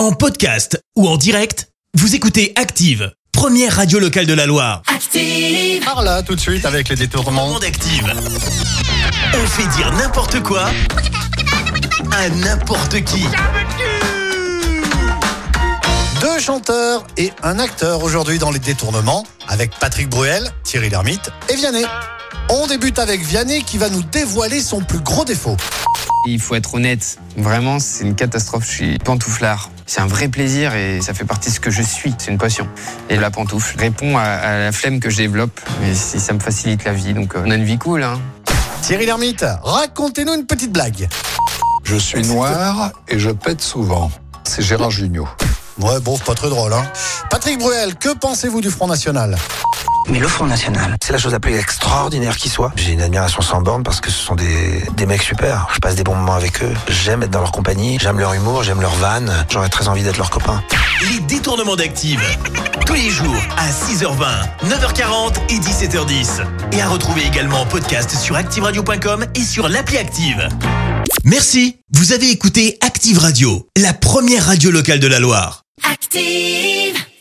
En podcast ou en direct, vous écoutez Active, première radio locale de la Loire. Active. Par là, tout de suite, avec les détournements. Monde Active. On fait dire n'importe quoi à n'importe qui. Deux chanteurs et un acteur aujourd'hui dans les détournements, avec Patrick Bruel, Thierry Lhermitte et Vianney. On débute avec Vianney qui va nous dévoiler son plus gros défaut. Il faut être honnête, vraiment c'est une catastrophe, je suis pantouflard. C'est un vrai plaisir et ça fait partie de ce que je suis, c'est une passion. Et la pantoufle répond à, à la flemme que je développe, et si ça me facilite la vie, donc euh, on a une vie cool. Hein. Thierry Lhermitte, racontez-nous une petite blague. Je suis noir et je pète souvent. C'est Gérard Jugnot. Ouais, bon, c'est pas très drôle, hein. Patrick Bruel, que pensez-vous du Front National? Mais le Front National, c'est la chose la plus extraordinaire qui soit. J'ai une admiration sans borne parce que ce sont des, des mecs super. Je passe des bons moments avec eux. J'aime être dans leur compagnie. J'aime leur humour, j'aime leur vanne. J'aurais très envie d'être leur copain. Les détournements d'Active. Tous les jours à 6h20, 9h40 et 17h10. Et à retrouver également en podcast sur ActiveRadio.com et sur l'appli Active. Merci. Vous avez écouté Active Radio, la première radio locale de la Loire. Active.